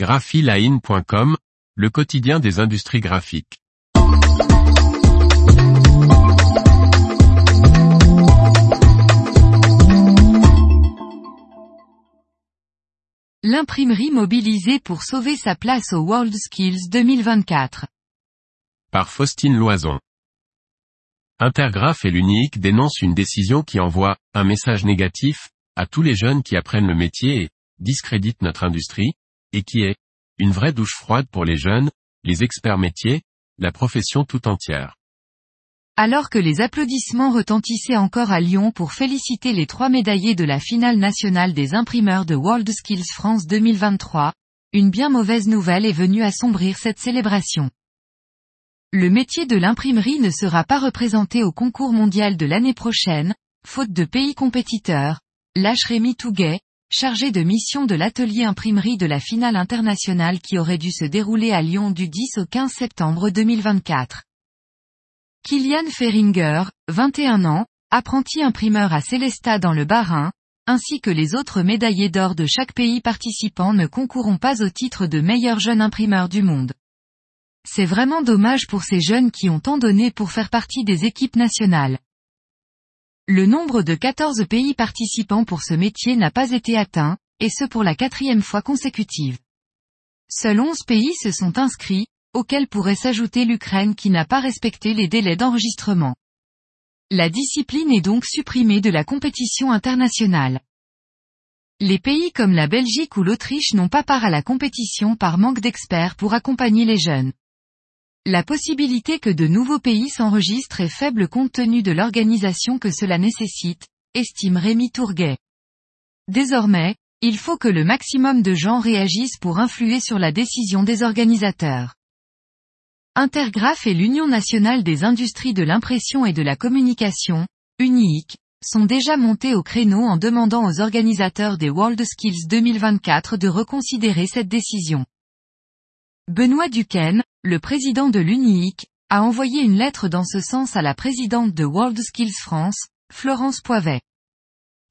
graphiline.com, le quotidien des industries graphiques. L'imprimerie mobilisée pour sauver sa place au WorldSkills 2024. Par Faustine Loison. Intergraph et l'UNIC dénoncent une décision qui envoie un message négatif à tous les jeunes qui apprennent le métier et discréditent notre industrie, et qui est une vraie douche froide pour les jeunes, les experts métiers, la profession tout entière. Alors que les applaudissements retentissaient encore à Lyon pour féliciter les trois médaillés de la finale nationale des imprimeurs de WorldSkills France 2023, une bien mauvaise nouvelle est venue assombrir cette célébration. Le métier de l'imprimerie ne sera pas représenté au concours mondial de l'année prochaine, faute de pays compétiteurs, lâche Rémi Touguet, chargé de mission de l'atelier imprimerie de la finale internationale qui aurait dû se dérouler à Lyon du 10 au 15 septembre 2024. Kilian Feringer, 21 ans, apprenti imprimeur à Célestat dans le Bas-Rhin, ainsi que les autres médaillés d'or de chaque pays participant ne concourront pas au titre de meilleur jeune imprimeur du monde. C'est vraiment dommage pour ces jeunes qui ont tant donné pour faire partie des équipes nationales. Le nombre de 14 pays participants pour ce métier n'a pas été atteint, et ce pour la quatrième fois consécutive. Seuls 11 pays se sont inscrits, auxquels pourrait s'ajouter l'Ukraine qui n'a pas respecté les délais d'enregistrement. La discipline est donc supprimée de la compétition internationale. Les pays comme la Belgique ou l'Autriche n'ont pas part à la compétition par manque d'experts pour accompagner les jeunes. La possibilité que de nouveaux pays s'enregistrent est faible compte tenu de l'organisation que cela nécessite, estime Rémi Tourguet. Désormais, il faut que le maximum de gens réagissent pour influer sur la décision des organisateurs. Intergraph et l'Union nationale des industries de l'impression et de la communication, UNIIC, sont déjà montés au créneau en demandant aux organisateurs des WorldSkills 2024 de reconsidérer cette décision. Benoît Duquesne, le président de l'UNIIC, a envoyé une lettre dans ce sens à la présidente de WorldSkills France, Florence Poivet.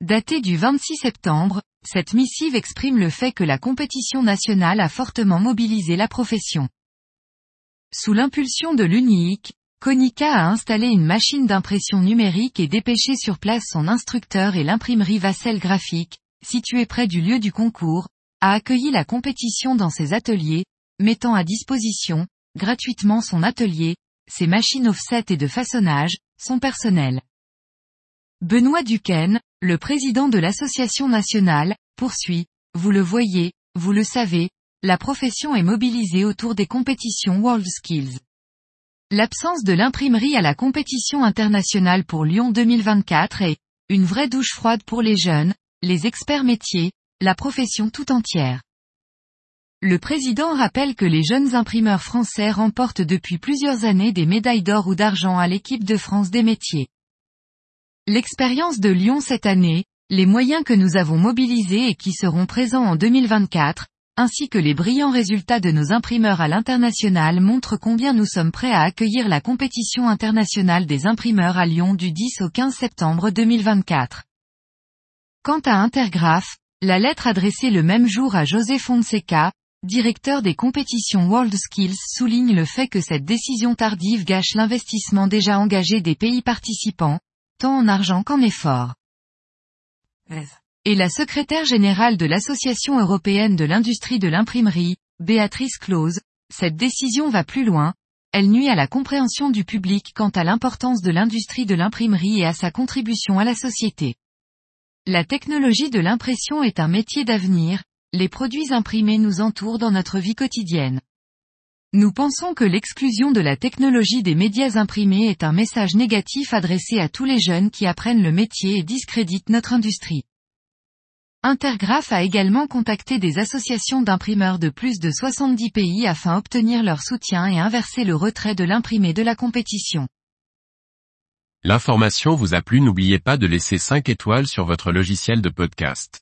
Datée du 26 septembre, cette missive exprime le fait que la compétition nationale a fortement mobilisé la profession. Sous l'impulsion de l'UNIIC, Konica a installé une machine d'impression numérique et dépêché sur place son instructeur et l'imprimerie Vassel Graphique, située près du lieu du concours, a accueilli la compétition dans ses ateliers, mettant à disposition, gratuitement son atelier, ses machines offset et de façonnage, son personnel. Benoît Duquesne, le président de l'association nationale, poursuit, vous le voyez, vous le savez, la profession est mobilisée autour des compétitions WorldSkills. L'absence de l'imprimerie à la compétition internationale pour Lyon 2024 est une vraie douche froide pour les jeunes, les experts métiers, la profession tout entière. Le président rappelle que les jeunes imprimeurs français remportent depuis plusieurs années des médailles d'or ou d'argent à l'équipe de France des métiers. L'expérience de Lyon cette année, les moyens que nous avons mobilisés et qui seront présents en 2024, ainsi que les brillants résultats de nos imprimeurs à l'international montrent combien nous sommes prêts à accueillir la compétition internationale des imprimeurs à Lyon du 10 au 15 septembre 2024. Quant à Intergraph, la lettre adressée le même jour à José Fonseca, directeur des compétitions WorldSkills souligne le fait que cette décision tardive gâche l'investissement déjà engagé des pays participants, tant en argent qu'en effort. Et la secrétaire générale de l'Association européenne de l'industrie de l'imprimerie, Béatrice Close, cette décision va plus loin, elle nuit à la compréhension du public quant à l'importance de l'industrie de l'imprimerie et à sa contribution à la société. La technologie de l'impression est un métier d'avenir, les produits imprimés nous entourent dans notre vie quotidienne. Nous pensons que l'exclusion de la technologie des médias imprimés est un message négatif adressé à tous les jeunes qui apprennent le métier et discréditent notre industrie. Intergraph a également contacté des associations d'imprimeurs de plus de 70 pays afin d'obtenir leur soutien et inverser le retrait de l'imprimé de la compétition. L'information vous a plu n'oubliez pas de laisser 5 étoiles sur votre logiciel de podcast.